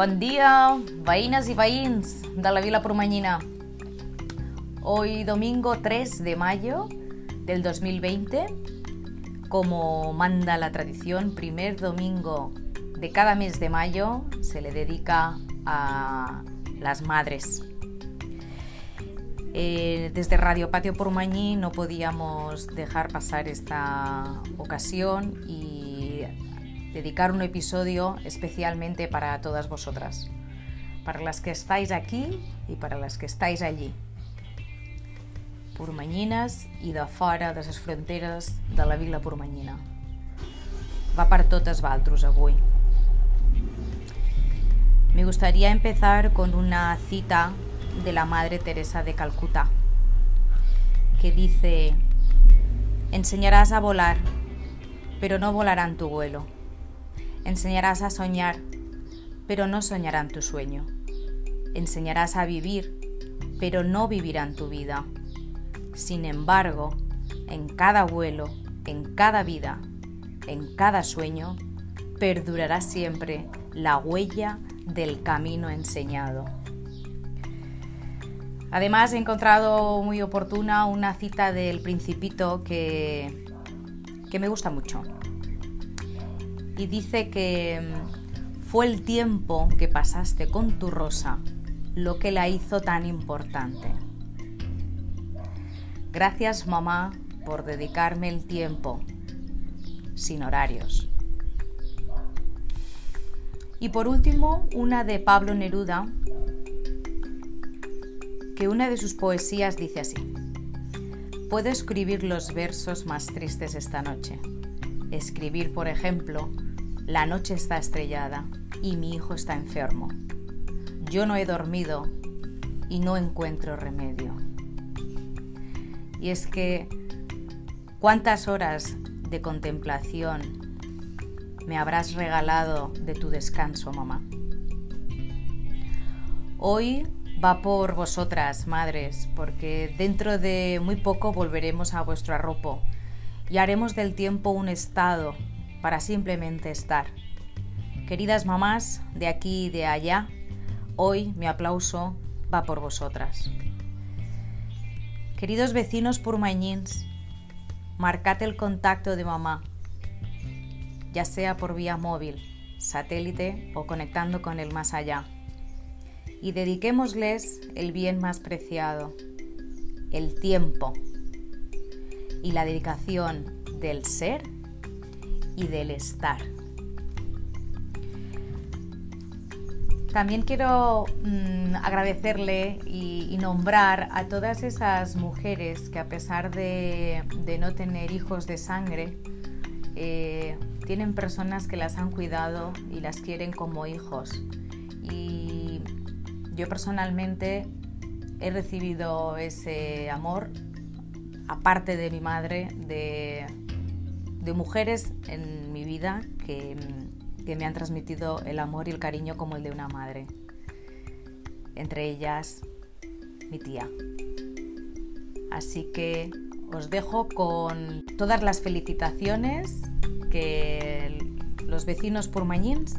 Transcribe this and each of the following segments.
Bon día, veïnes y veïns de la Vila Promanyina. Hoy domingo 3 de mayo del 2020, como manda la tradición, primer domingo de cada mes de mayo se le dedica a las madres. Eh, desde Radio Patio Pormañí no podíamos dejar pasar esta ocasión y dedicar un episodio especialmente para todas vosotras, para las que estáis aquí y para las que estáis allí. Pormanyines i de fora de les fronteres de la vila pormanyina. Va per totes valtros avui. Me gustaría empezar con una cita de la Madre Teresa de Calcuta, que dice, enseñarás a volar, pero no volarán tu vuelo. Enseñarás a soñar, pero no soñarán tu sueño. Enseñarás a vivir, pero no vivirán tu vida. Sin embargo, en cada vuelo, en cada vida, en cada sueño, perdurará siempre la huella del camino enseñado. Además, he encontrado muy oportuna una cita del Principito que, que me gusta mucho. Y dice que mm, fue el tiempo que pasaste con tu rosa lo que la hizo tan importante. Gracias mamá por dedicarme el tiempo, sin horarios. Y por último, una de Pablo Neruda que una de sus poesías dice así. Puedo escribir los versos más tristes esta noche. Escribir, por ejemplo, la noche está estrellada y mi hijo está enfermo. Yo no he dormido y no encuentro remedio. Y es que, ¿cuántas horas de contemplación me habrás regalado de tu descanso, mamá? Hoy va por vosotras, madres, porque dentro de muy poco volveremos a vuestro arropo y haremos del tiempo un estado para simplemente estar. Queridas mamás de aquí y de allá, hoy mi aplauso va por vosotras. Queridos vecinos purmañins, marcad el contacto de mamá, ya sea por vía móvil, satélite o conectando con el más allá y dediquémosles el bien más preciado, el tiempo y la dedicación del ser y del estar. También quiero mm, agradecerle y, nombrar a todas esas mujeres que a pesar de, no tener hijos de sangre, eh, tienen personas que las han cuidado y las quieren como hijos. Y yo personalmente he recibido ese amor, aparte de mi madre, de, mujeres en mi vida que, que me han transmitido el amor y el cariño como el de una madre. Entre ellas, mi tía. Así que os dejo con todas las felicitaciones que los vecinos purmañins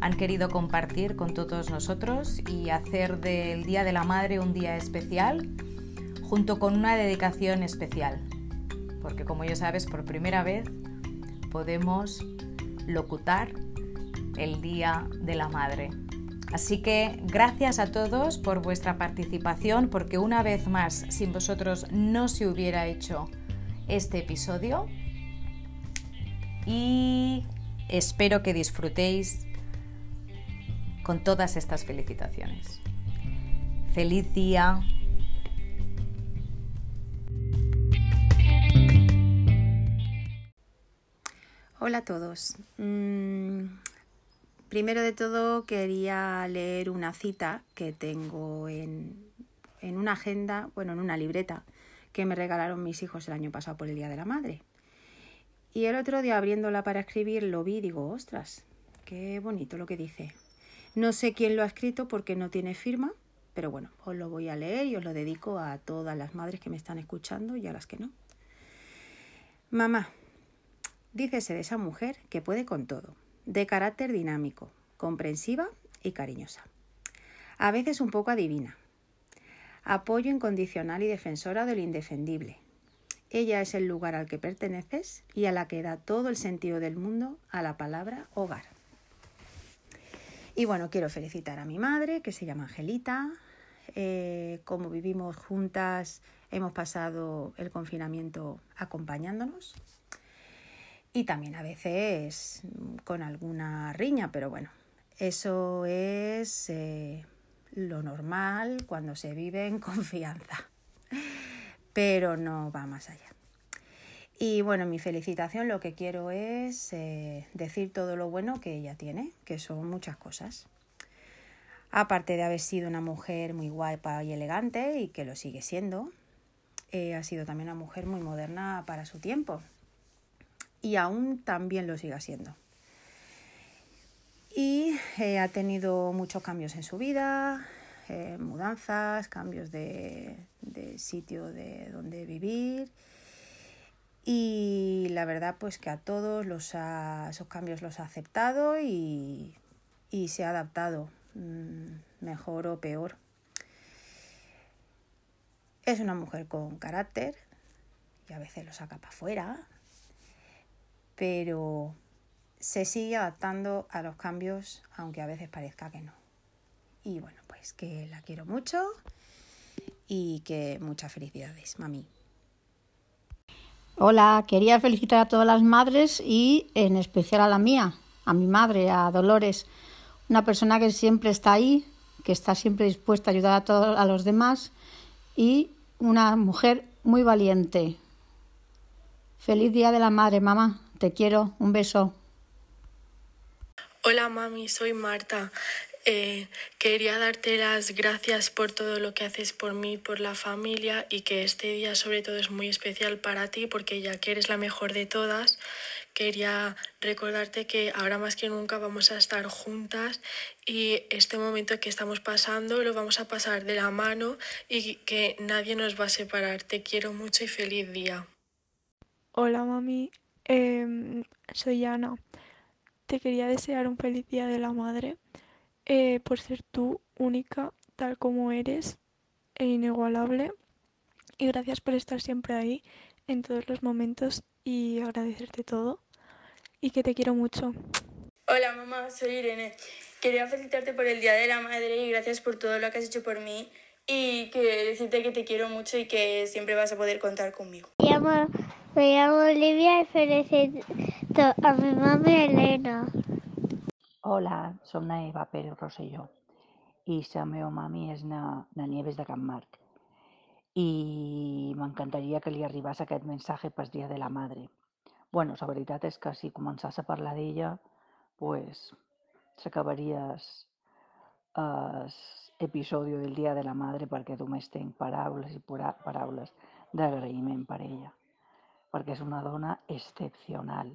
han querido compartir con todos nosotros y hacer del Día de la Madre un día especial junto con una dedicación especial. Porque como ya sabes, por primera vez podemos locutar el Día de la Madre. Así que gracias a todos por vuestra participación, porque una vez más, sin vosotros no se hubiera hecho este episodio. Y espero que disfrutéis con todas estas felicitaciones. Feliz día. Hola a todos. Mm, primero de todo quería leer una cita que tengo en, en una agenda, bueno, en una libreta que me regalaron mis hijos el año pasado por el Día de la Madre. Y el otro día abriéndola para escribir lo vi y digo, ostras, qué bonito lo que dice. No sé quién lo ha escrito porque no tiene firma, pero bueno, os lo voy a leer y os lo dedico a todas las madres que me están escuchando y a las que no. Mamá, dícese de esa mujer que puede con todo, de carácter dinámico, comprensiva y cariñosa. A veces un poco adivina. Apoyo incondicional y defensora de lo indefendible. Ella es el lugar al que perteneces y a la que da todo el sentido del mundo a la palabra hogar. Y bueno, quiero felicitar a mi madre, que se llama Angelita. Eh, como vivimos juntas, hemos pasado el confinamiento acompañándonos. Y también a veces con alguna riña, pero bueno, eso es eh, lo normal cuando se vive en confianza. Pero no va más allá. Y bueno, mi felicitación lo que quiero es eh, decir todo lo bueno que ella tiene, que son muchas cosas. Aparte de haber sido una mujer muy guapa y elegante y que lo sigue siendo, eh, ha sido también una mujer muy moderna para su tiempo. Y aún también lo sigue siendo. Y eh, ha tenido muchos cambios en su vida, mudanzas, cambios de, de sitio de donde vivir y la verdad pues que a todos los esos cambios los ha aceptado y, se ha adaptado mm, mejor o peor. Es una mujer con carácter y a veces lo saca para afuera, pero se sigue adaptando a los cambios aunque a veces parezca que no. Y bueno, pues que la quiero mucho y que muchas felicidades, mami. Hola, quería felicitar a todas las madres y en especial a la mía, a mi madre, a Dolores, una persona que siempre está ahí, que está siempre dispuesta a ayudar a todos a los demás y una mujer muy valiente. Feliz día de la madre, mamá. Te quiero. Un beso. Hola mami, soy Marta. Eh, quería darte las gracias por todo lo que haces por mí, por la familia y que este día sobre todo es muy especial para ti porque ya que eres la mejor de todas, quería recordarte que ahora más que nunca vamos a estar juntas y este momento que estamos pasando lo vamos a pasar de la mano y que nadie nos va a separar. Te quiero mucho y feliz día. Hola mami, em, soy Ana. Te quería desear un feliz día de la madre eh, por ser tú única, tal como eres e inigualable. Y gracias por estar siempre ahí en todos los momentos y agradecerte todo. Y que te quiero mucho. Hola mamá, soy Irene. Quería felicitarte por el Día de la Madre y gracias por todo lo que has hecho por mí y que decirte que te quiero mucho y que siempre vas a poder contar conmigo. Me llamo, me llamo Olivia y felicito a mi mamá Elena. Hola, som na Eva Pérez Rosselló i la meva mami és na, na Nieves de Can Marc. I m'encantaria que li arribés aquest missatge pel Dia de la Madre. bueno, la veritat és que si començàs a parlar d'ella, pues, s'acabaria l'episodi del Dia de la Madre perquè només tenc paraules i paraules d'agraïment per ella, perquè és una dona excepcional,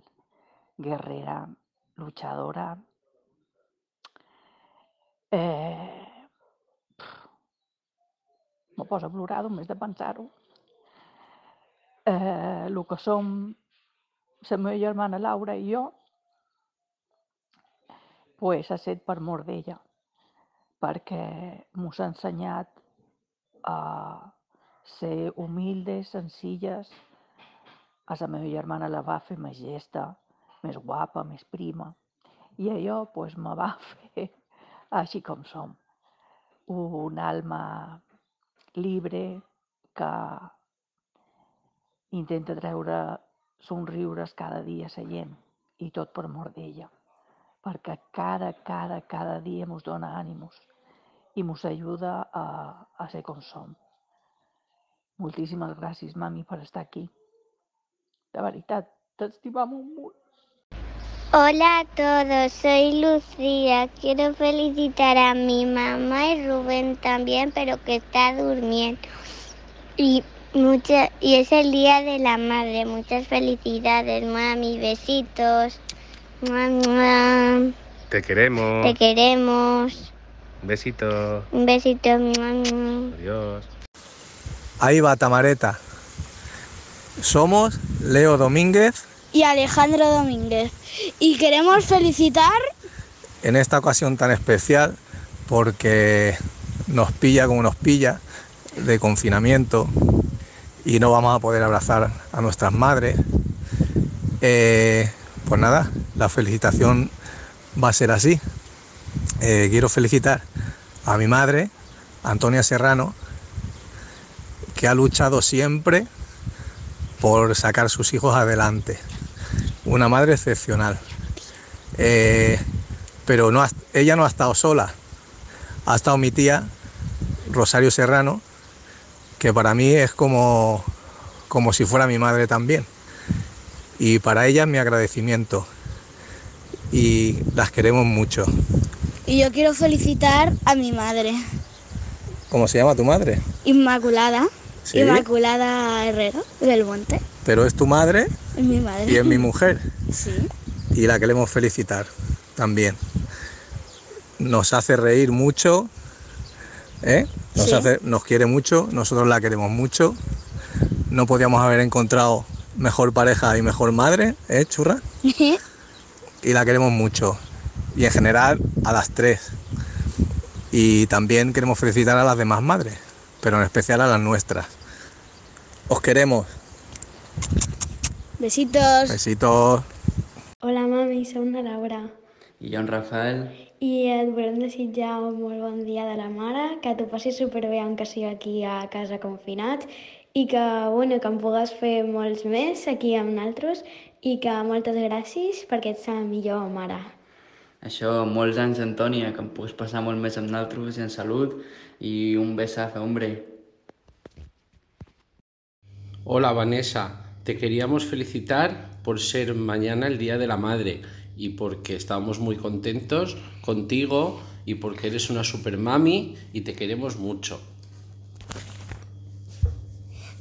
guerrera, luchadora, Eh, me posa a plorar només de pensar-ho. Eh, el que som la meva germana Laura i jo, pues, ha set per mort d'ella, perquè mos ha ensenyat a ser humildes, senzilles. A la meva germana la va fer més gesta, més guapa, més prima. I allò pues, me va fer així com som. Un alma libre que intenta treure somriures cada dia a la gent i tot per amor d'ella, perquè cada, cada, cada dia ens dona ànims i ens ajuda a, a ser com som. Moltíssimes gràcies, mami, per estar aquí. De veritat, t'estimam un munt. Hola a todos, soy Lucía. Quiero felicitar a mi mamá y Rubén también, pero que está durmiendo. Y, mucha, y es el Día de la Madre. Muchas felicidades, mami. Besitos. Te queremos. Te queremos. Un besito. Un besito. Adiós. Ahí va Tamareta. Somos Leo Domínguez y Alejandro Domínguez. Y queremos felicitar en esta ocasión tan especial porque nos pilla como nos pilla de confinamiento y no vamos a poder abrazar a nuestras madres. Eh, pues nada, la felicitación va a ser así. Eh, quiero felicitar a mi madre, Antonia Serrano, que ha luchado siempre por sacar sus hijos adelante. Una madre excepcional. Eh, pero no ella no ha estado sola. Ha estado mi tía, Rosario Serrano, que para mí es como, como si fuera mi madre también. Y para ella mi agradecimiento. Y las queremos mucho. Y yo quiero felicitar a mi madre. ¿Cómo se llama tu madre? Inmaculada. Inmaculada Herrero del Monte. Pero es tu madre. Es mi madre. Y es mi mujer. Sí. Y la queremos felicitar también. Nos hace reír mucho. ¿eh? Nos, hace, nos quiere mucho. Nosotros la queremos mucho. No podíamos haber encontrado mejor pareja y mejor madre, ¿eh, churra? y la queremos mucho. Y en general a las tres. Y también queremos felicitar a las demás madres, pero en especial a las nuestras. Os queremos. Besitos. Besitos. Hola mami, soy una Laura. I jo en Rafael. I et volem desitjar un molt bon dia de la mare, que t'ho passis superbé que sigui aquí a casa confinats i que, bueno, que em pugues fer molts més aquí amb naltros i que moltes gràcies perquè ets la millor mare. Això, molts anys, Antònia, que em puguis passar molt més amb naltros i en salut i un besazo, hombre. Hola Vanessa, te queríamos felicitar por ser mañana el Día de la Madre y porque estamos muy contentos contigo y porque eres una super mami y te queremos mucho.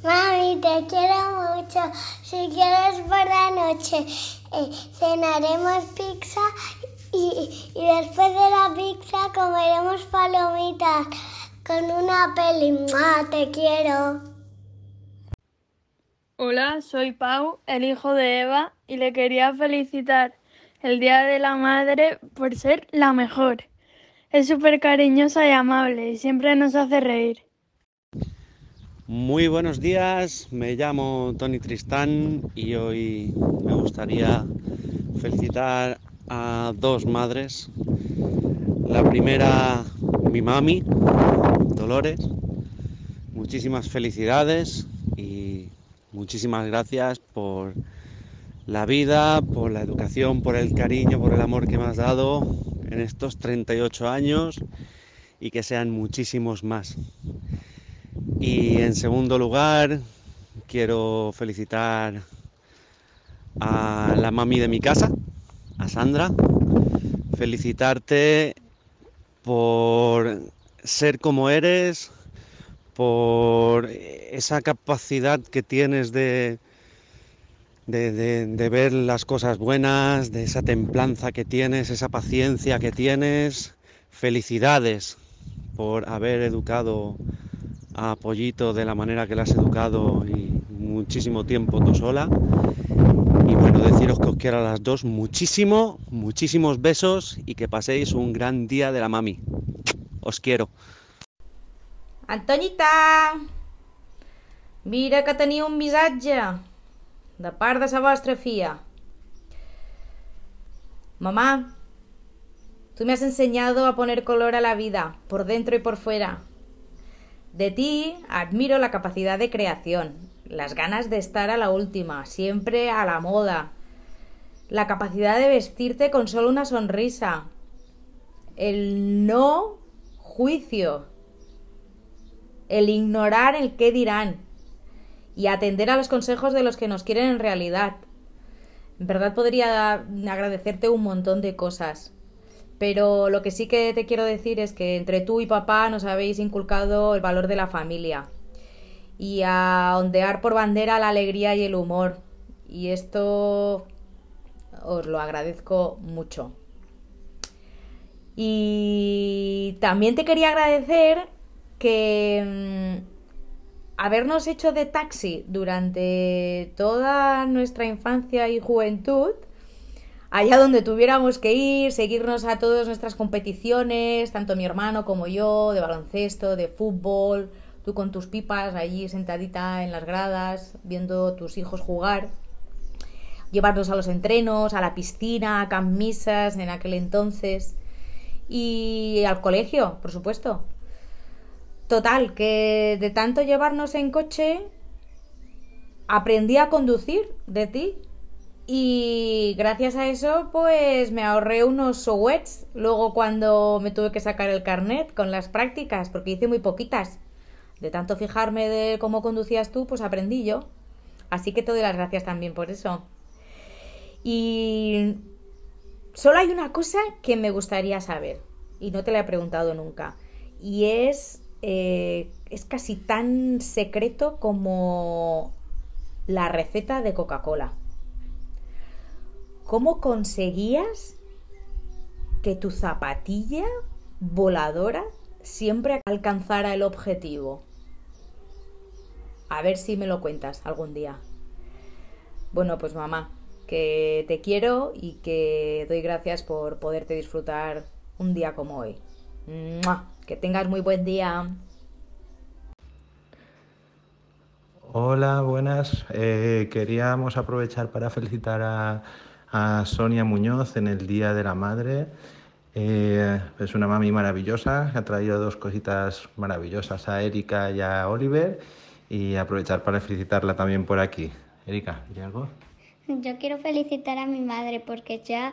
Mami, te quiero mucho. Si quieres por la noche, eh, cenaremos pizza y, y después de la pizza comeremos palomitas con una peli. ¡Mua! Te quiero. Hola, soy Pau, el hijo de Eva, y le quería felicitar el Día de la Madre por ser la mejor. Es súper cariñosa y amable y siempre nos hace reír. Muy buenos días, me llamo Tony Tristán y hoy me gustaría felicitar a dos madres. La primera, mi mami, Dolores. Muchísimas felicidades y muchísimas gracias por la vida, por la educación, por el cariño, por el amor que me has dado en estos 38 años y que sean muchísimos más. Y en segundo lugar, quiero felicitar a la mami de mi casa, a Sandra, felicitarte por ser como eres, por esa capacidad que tienes de, de, ver las cosas buenas, de esa templanza que tienes, esa paciencia que tienes. Felicidades por haber educado a Pollito de la manera que la has educado y muchísimo tiempo tú sola. Y bueno, deciros que os quiero a las dos muchísimo, muchísimos besos y que paséis un gran día de la mami. Os quiero. Antonita! Mira que tenia un missatge de part de sa vostra. Mamá, tú me has enseñado a poner color a la vida, por dentro y por fuera. De ti admiro la capacidad de creación, las ganas de estar a la última, siempre a la moda, la capacidad de vestirte con solo una sonrisa, el no juicio, el ignorar el qué dirán y atender a los consejos de los que nos quieren en realidad. En verdad podría agradecerte un montón de cosas. Pero lo que sí que te quiero decir es que entre tú y papá nos habéis inculcado el valor de la familia y a ondear por bandera la alegría y el humor. Y esto os lo agradezco mucho. Y también te quería agradecer que mm, habernos hecho de taxi durante toda nuestra infancia y juventud allá donde tuviéramos que ir, seguirnos a todas nuestras competiciones, tanto mi hermano como yo, de baloncesto, de fútbol, tú con tus pipas allí sentadita en las gradas, viendo tus hijos jugar, llevarnos a los entrenos, a la piscina, a camisas en aquel entonces y al colegio, por supuesto. Total, que de tanto llevarnos en coche, aprendí a conducir de ti y gracias a eso, pues me ahorré unos sowets luego cuando me tuve que sacar el carnet con las prácticas, porque hice muy poquitas. De tanto fijarme de cómo conducías tú, pues aprendí yo. Así que te doy las gracias también por eso. Y solo hay una cosa que me gustaría saber, y no te la he preguntado nunca, y es, eh, es casi tan secreto como la receta de Coca-Cola. ¿Cómo conseguías que tu zapatilla voladora siempre alcanzara el objetivo? A ver si me lo cuentas algún día. Bueno, pues mamá, que te quiero y que doy gracias por poderte disfrutar un día como hoy. Que tengas muy buen día. Hola, buenas. Eh, queríamos aprovechar para felicitar a a Sonia Muñoz en el Día de la Madre. Eh, es una mami maravillosa, ha traído dos cositas maravillosas a Erika y a Oliver y aprovechar para felicitarla también por aquí. Erika, ¿y algo? Yo quiero felicitar a mi madre porque ya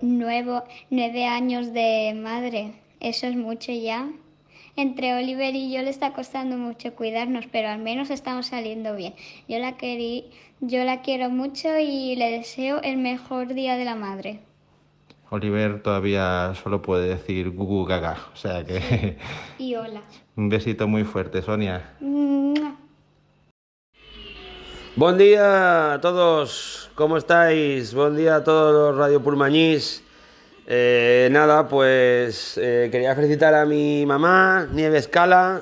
nuevo, nueve años de madre, eso es mucho ya. Entre Oliver y yo le está costando mucho cuidarnos, pero al menos estamos saliendo bien. Yo la querí, yo la quiero mucho y le deseo el mejor día de la madre. Oliver todavía solo puede decir gugu gaga, o sea que... Y hola. Un besito muy fuerte, Sonia. Buen día a todos, ¿cómo estáis? Buen día a todos los Radio Pulmañís. Eh, nada, pues eh, quería felicitar a mi mamá, Nieves Cala,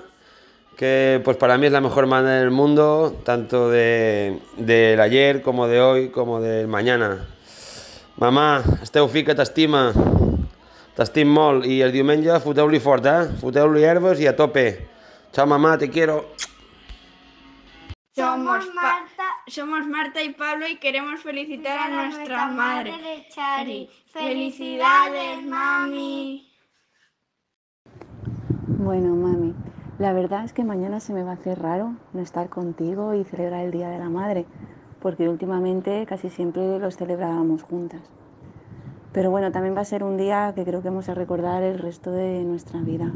que pues para mí es la mejor madre del mundo, tanto del de, ayer como de hoy, como del mañana. Mamà, esteu fi que t'estima, t'estim molt i el diumenge foteu-li fort, eh? Foteu-li herbes i a tope. Chao mamá, te quiero. Somos Marta y Pablo y queremos felicitar a nuestra madre, Chari. Felicidades, mami. Bueno, mami, la verdad es que mañana se me va a hacer raro no estar contigo y celebrar el Día de la Madre, porque últimamente casi siempre los celebrábamos juntas. Pero bueno, también va a ser un día que creo que vamos a recordar el resto de nuestra vida.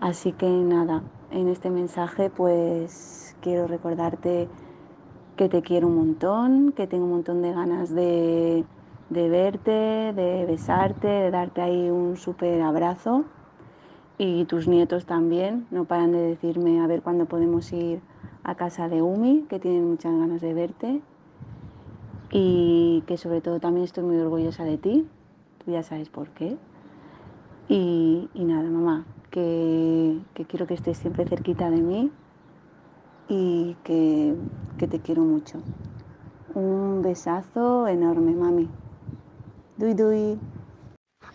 Así que nada, en este mensaje pues quiero recordarte que te quiero un montón, que tengo un montón de ganas de, de verte, de besarte, de darte ahí un súper abrazo. Y tus nietos también, no paran de decirme a ver cuándo podemos ir a casa de Umi, que tienen muchas ganas de verte. Y que sobre todo también estoy muy orgullosa de ti, tú ya sabes por qué. Y, y nada, mamá, que, que quiero que estés siempre cerquita de mí y que, que te quiero mucho. Un besazo enorme, mami. Dui dui.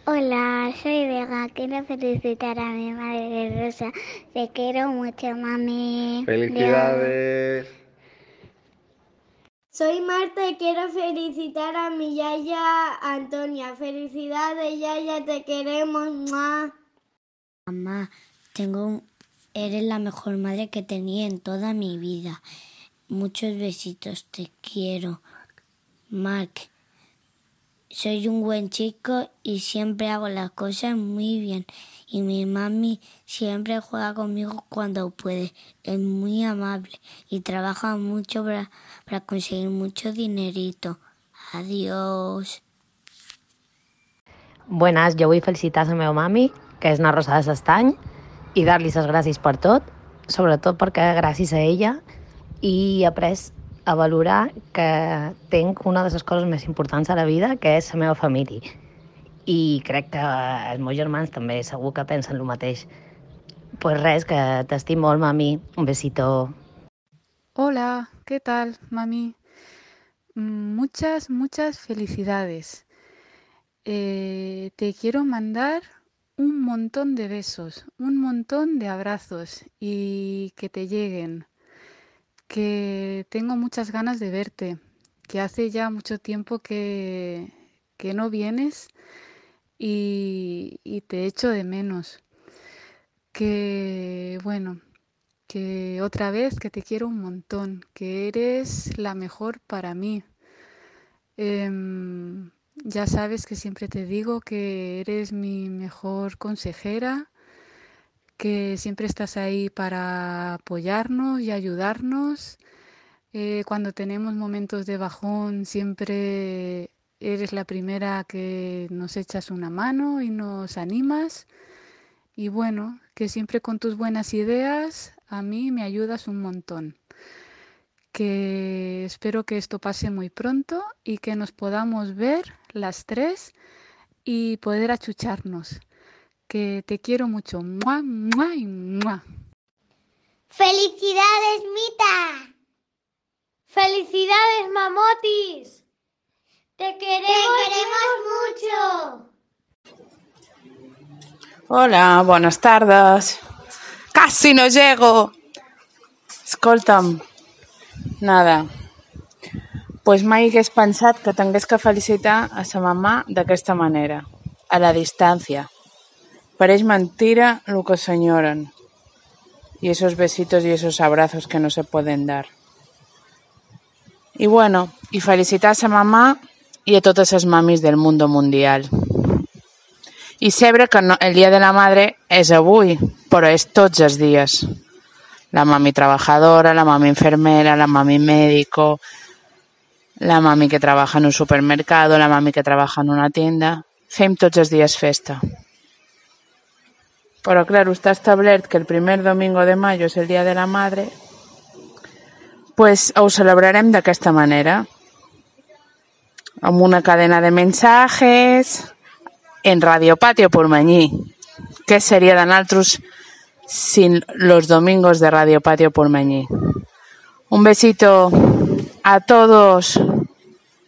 Hola, soy Vega. Quiero felicitar a mi madre Rosa. Te quiero mucho, mami. Felicidades. Soy Marta y quiero felicitar a mi yaya Antonia. Felicidades, yaya, te queremos. ¡Mua! Mamá, tengo un... eres la mejor madre que tenía en toda mi vida. Muchos besitos, te quiero. Mark, soy un buen chico y siempre hago las cosas muy bien. Y mi mami siempre juega conmigo cuando puede. Es muy amable y trabaja mucho para, conseguir mucho dinerito. Adiós. Buenas, jo vull felicitar la meva mami, que és una rosa de s'estany, i dar-li les gràcies per tot, sobretot perquè gràcies a ella he après a valorar que tinc una de les coses més importants a la vida, que és la meva família. I crec que els meus germans també segur que pensen el mateix. Pues res, que t'estim molt, mami. Un besito. Hola, ¿qué tal, mami? muchas, muchas felicidades. Eh, te quiero mandar un montón de besos, un montón de abrazos y que te lleguen. Que tengo muchas ganas de verte, que hace ya mucho tiempo que, que no vienes y, y te echo de menos. Que bueno, que otra vez que te quiero un montón, que eres la mejor para mí. Em, ya sabes que siempre te digo que eres mi mejor consejera, que siempre estás ahí para apoyarnos y ayudarnos. Eh, cuando tenemos momentos de bajón, siempre eres la primera que nos echas una mano y nos animas. Y bueno, que siempre con tus buenas ideas a mí me ayudas un montón. Que espero que esto pase muy pronto y que nos podamos ver las tres y poder achucharnos. Que te quiero mucho. ¡Mua, mua y mua! ¡Felicidades, Mita! ¡Felicidades, Mamotis! ¡Te queremos, Te queremos mucho! Hola, bones tardes. Quasi no llego. Escolta'm, nada. Pues mai hagués pensat que t'hagués que felicitar a sa mamà d'aquesta manera, a la distància. Pareix mentira lo que s'enyoren. Y esos besitos y esos abrazos que no se pueden dar. Y bueno, y felicitar a sa mamà i a totes les mamis del mundo mundial. I saber que no, el Dia de la Madre és avui, però és tots els dies. La mami trabajadora, la mami enfermera, la mami médico, la mami que trabaja en un supermercado, la mami que trabaja en una tienda... Fem tots els dies festa. Però, clar, està establert que el primer domingo de mayo és el Dia de la Madre, pues ho celebrarem d'aquesta manera. Amb una cadena de mensajes, en Radio Patio Pormañí. ¿Qué sería de nosotros sin los domingos de Radio Patio Pormañí? Un besito a todos.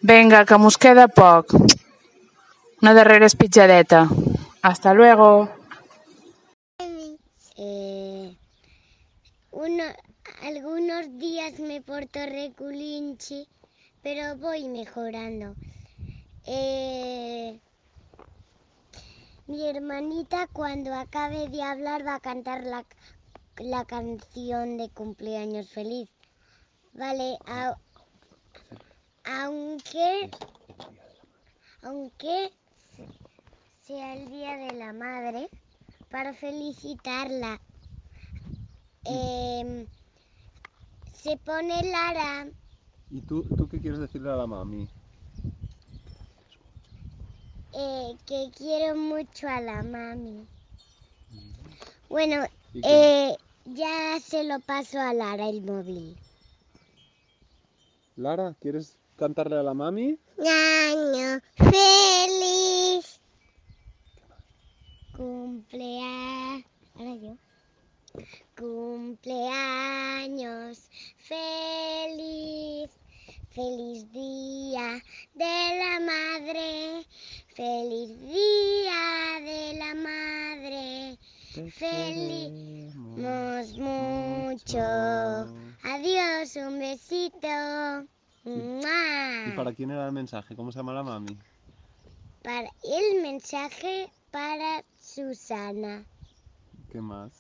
Venga, que mos queda poc. Una darrera espitjadeta. Hasta luego. Eh, uno, algunos días me porto reculinchi, pero voy mejorando. Eh, mi hermanita cuando acabe de hablar va a cantar la, la canción de cumpleaños feliz. Vale, aunque, aunque sea el Día de la Madre, para felicitarla, em, se pone Lara ¿Y tú, tú qué quieres decirle a la mami? Eh, que quiero mucho a la mami. Bueno, eh, ya se lo paso a Lara el móvil. Lara, ¿quieres cantarle a la mami? Año feliz. Cumpleaños. Ahora yo. Cumpleaños feliz. Feliz día de la madre. Feliz día de la madre. Feliz mucho. Adiós, un besito. ¿Y para quién era el mensaje? ¿Cómo se llama la mami? Para el mensaje para Susana. ¿Qué más?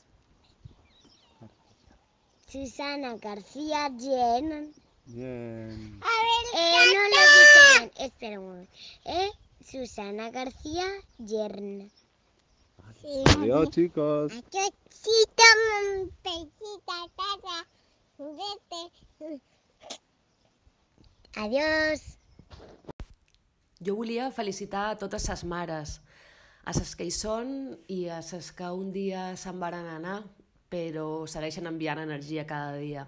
Susana García Jen. Bien. Eh, no lo dicho bien. Espera un momento. Eh, Susana García Yern. Adiós, chicos. Adiósito, pesita, tata. Vete. Adiós. Jo volia felicitar a totes les mares, a les que hi són i a les que un dia se'n varen anar, però segueixen enviant energia cada dia.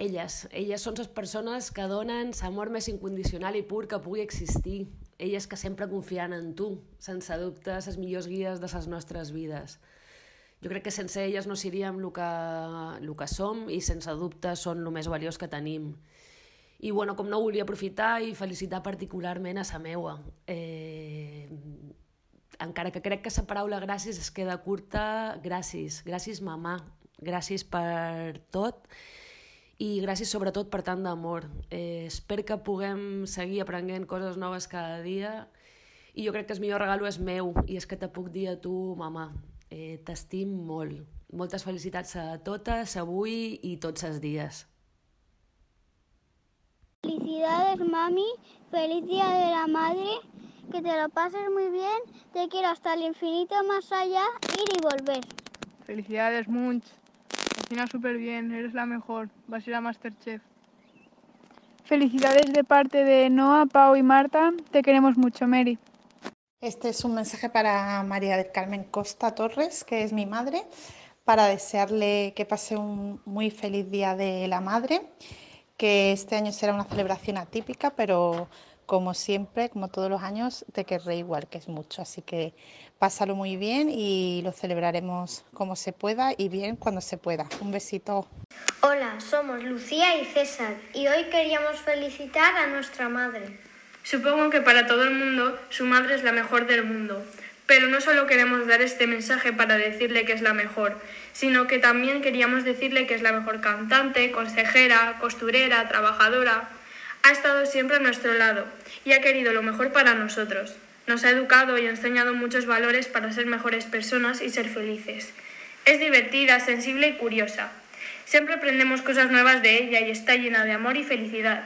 Elles, elles són les persones que donen l'amor més incondicional i pur que pugui existir. Elles que sempre confien en tu, sense dubte, les millors guies de les nostres vides. Jo crec que sense elles no seríem el que, el que som i sense dubte són el més valiós que tenim. I bueno, com no volia aprofitar i felicitar particularment a sa meua. Eh, encara que crec que la paraula gràcies es queda curta, gràcies, gràcies mamà, gràcies per tot i gràcies sobretot per tant d'amor. Eh, espero que puguem seguir aprenent coses noves cada dia i jo crec que el millor regalo és meu i és que te puc dir a tu, mamà, eh, t'estim molt. Moltes felicitats a totes, avui i tots els dies. Felicidades, mami. Feliz Día de la Madre. Que te lo pases muy bien. Te quiero hasta el infinito más allá, ir y volver. Felicidades, Munch. Cocina súper bien, eres la mejor. Vas a ir a Masterchef. Felicidades de parte de Noah, Pau y Marta. Te queremos mucho, Mary. Este es un mensaje para María del Carmen Costa Torres, que es mi madre, para desearle que pase un muy feliz Día de la Madre, que este año será una celebración atípica, pero como siempre, como todos los años, te querré igual, que es mucho. Así que pásalo muy bien y lo celebraremos como se pueda y bien cuando se pueda. Un besito. Hola, somos Lucía y César y hoy queríamos felicitar a nuestra madre. Supongo que para todo el mundo su madre es la mejor del mundo, pero no solo queremos dar este mensaje para decirle que es la mejor, sino que también queríamos decirle que es la mejor cantante, consejera, costurera, trabajadora. Ha estado siempre a nuestro lado y ha querido lo mejor para nosotros. Nos ha educado y enseñado muchos valores para ser mejores personas y ser felices. Es divertida, sensible y curiosa. Siempre aprendemos cosas nuevas de ella y está llena de amor y felicidad.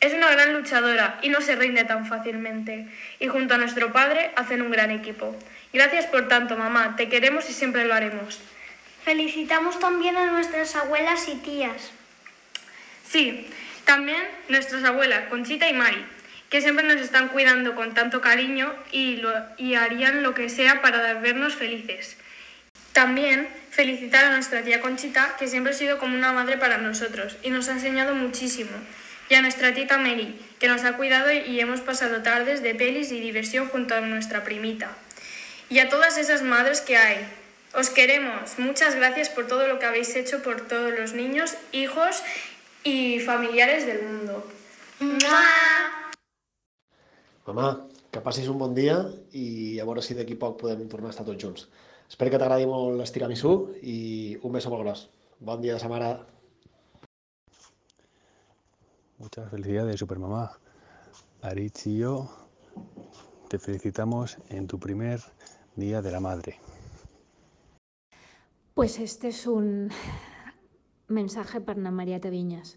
Es una gran luchadora y no se rinde tan fácilmente. Y junto a nuestro padre hacen un gran equipo. Gracias por tanto, mamá. Te queremos y siempre lo haremos. Felicitamos también a nuestras abuelas y tías. Sí, también nuestras abuelas, Conchita y Mari, que siempre nos están cuidando con tanto cariño y, lo, y harían lo que sea para vernos felices. También felicitar a nuestra tía Conchita, que siempre ha sido como una madre para nosotros y nos ha enseñado muchísimo. Y a nuestra tita Mary, que nos ha cuidado y hemos pasado tardes de pelis y diversión junto a nuestra primita. Y a todas esas madres que hay. Os queremos. Muchas gracias por todo lo que habéis hecho por todos los niños, hijos y familiares del mundo. Mamà, que passis un bon dia i a veure si d'aquí poc podem tornar a estar tots junts. Espero que t'agradi molt l'estiramisú i un beso molt gros. Bon dia de sa mare. Muchas felicidades, Supermamá. Aritz y yo te felicitamos en tu primer Día de la Madre. Pues este es un mensaje per na Marieta Vinyes.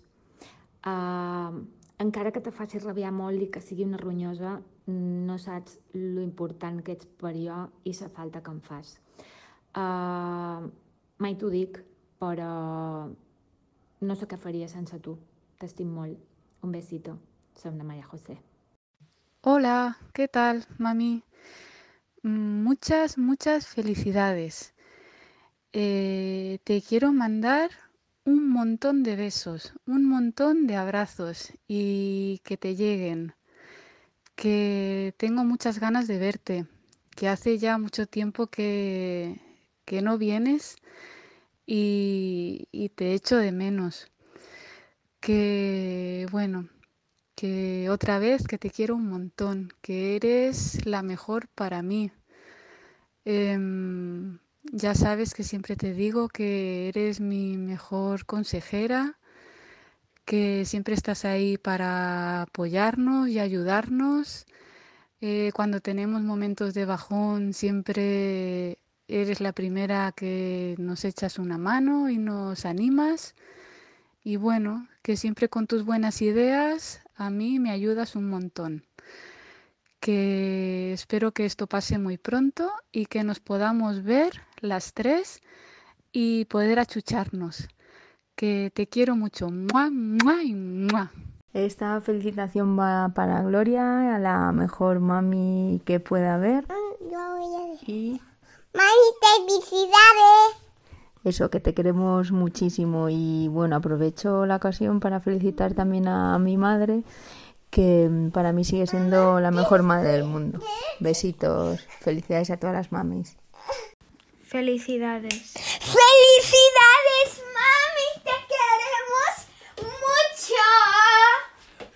Uh, encara que te faci rabiar molt i que sigui una ronyosa, no saps lo important que ets per jo i la falta que em fas. Uh, mai t'ho dic, però no sé què faria sense tu. T'estim molt. Un besito. Som la María José. Hola, ¿qué tal, mami? Muchas, muchas felicidades. Eh, te quiero mandar un montón de besos, un montón de abrazos y que te lleguen. Que tengo muchas ganas de verte, que hace ya mucho tiempo que, que no vienes y, te echo de menos. Que bueno, que otra vez que te quiero un montón, que eres la mejor para mí. Em, ya sabes que siempre te digo que eres mi mejor consejera, que siempre estás ahí para apoyarnos y ayudarnos. Eh, cuando tenemos momentos de bajón, siempre eres la primera que nos echas una mano y nos animas. Y bueno, que siempre con tus buenas ideas a mí me ayudas un montón. Que espero que esto pase muy pronto y que nos podamos ver las tres y poder achucharnos. Que te quiero mucho. ¡Mua, mua y mua! Esta felicitación va para Gloria, a la mejor mami que pueda haber. Y Mami, felicidades. eso, que te queremos muchísimo. Y bueno, aprovecho la ocasión para felicitar también a mi madre, que mm, para mí sigue siendo la mejor madre del mundo. Besitos, felicidades a todas las mamis. Felicidades. ¡Felicidades, mami! ¡Te queremos mucho!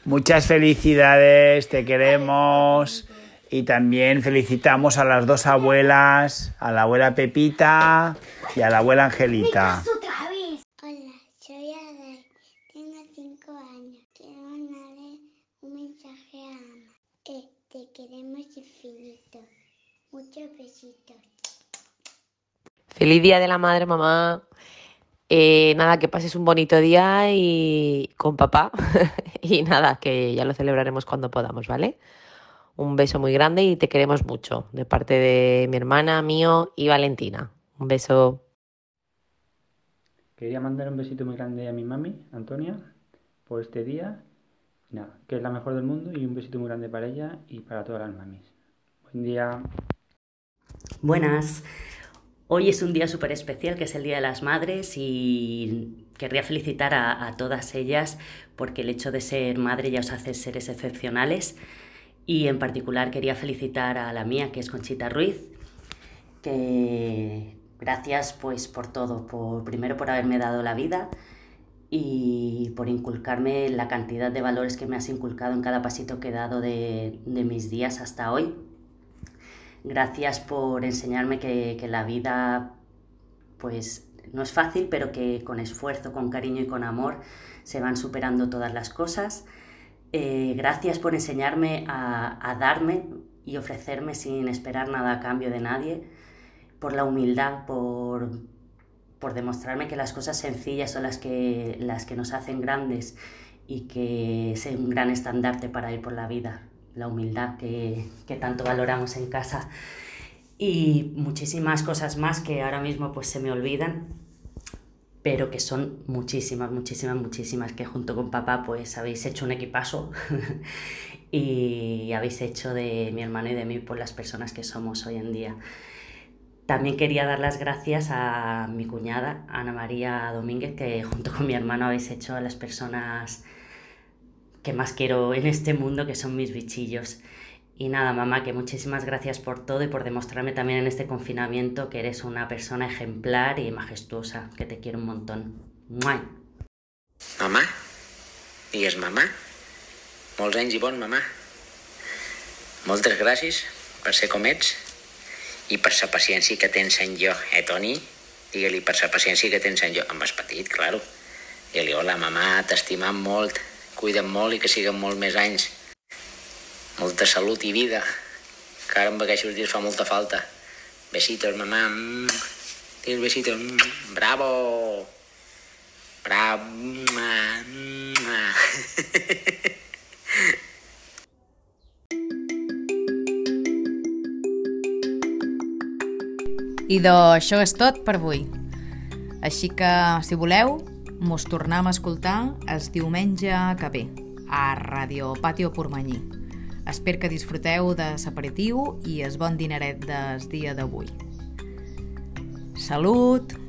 Muchas felicidades, te queremos. Y también felicitamos a las dos abuelas, a la abuela Pepita y a la abuela Angelita. Hola, soy Adai, tengo cinco años. Quiero mandarle un mensaje a Ama. Eh, te queremos infinito. Muchos besitos. Feliz Día de la Madre, mamá. Eh, nada, que pases un bonito día y con papá. y nada, que ya lo celebraremos cuando podamos, ¿vale? Un beso muy grande y te queremos mucho, de parte de mi hermana, mío y Valentina. Un beso. Quería mandar un besito muy grande a mi mami, Antonia, por este día. Nada, que es la mejor del mundo y un besito muy grande para ella y para todas las mamis. Buen día. Buenas. Hoy es un día súper especial, que es el Día de las Madres, y querría felicitar a, todas ellas porque el hecho de ser madre ya os hace seres excepcionales. Y en particular quería felicitar a la mía, que es Conchita Ruiz, que gracias pues por todo, por primero por haberme dado la vida y por inculcarme la cantidad de valores que me has inculcado en cada pasito que he dado de, de mis días hasta hoy. Gracias por enseñarme que, que la vida pues no es fácil, pero que con esfuerzo, con cariño y con amor se van superando todas las cosas. Eh, gracias por enseñarme a, a, darme y ofrecerme sin esperar nada a cambio de nadie, por la humildad, por, por demostrarme que las cosas sencillas son las que, las que nos hacen grandes y que es un gran estandarte para ir por la vida, la humildad que, que tanto valoramos en casa y muchísimas cosas más que ahora mismo pues se me olvidan pero que son muchísimas, muchísimas, muchísimas, que junto con papá pues habéis hecho un equipazo y habéis hecho de mi hermano y de mí por las personas que somos hoy en día. También quería dar las gracias a mi cuñada, Ana María Domínguez, que junto con mi hermano habéis hecho a las personas que más quiero en este mundo, que son mis bichillos. Y nada, mamá, que muchísimas gracias por todo y por demostrarme también en este confinamiento que eres una persona ejemplar y majestuosa, que te quiero un montón. ¡Muay! Mamà? Digues mamà? Molts anys i bon mamà. Moltes gràcies per ser com ets i per la paciència que tens en jo, eh, Toni? Digue-li per la paciència que tens en jo. Em vas petit, claro. Digue-li, hola, mamà, t'estimam molt, cuida't molt i que siguen molt més anys. Molta salut i vida, que ara amb aquests dies fa molta falta. Besitos, mamà. Tens besitos. Bravo! Bravo! I d'això és tot per avui. Així que, si voleu, mos tornem a escoltar el diumenge que ve, a Radio Patio Pormanyí. Espero que disfruteu de l'aperitiu i el bon dineret del dia d'avui. Salut!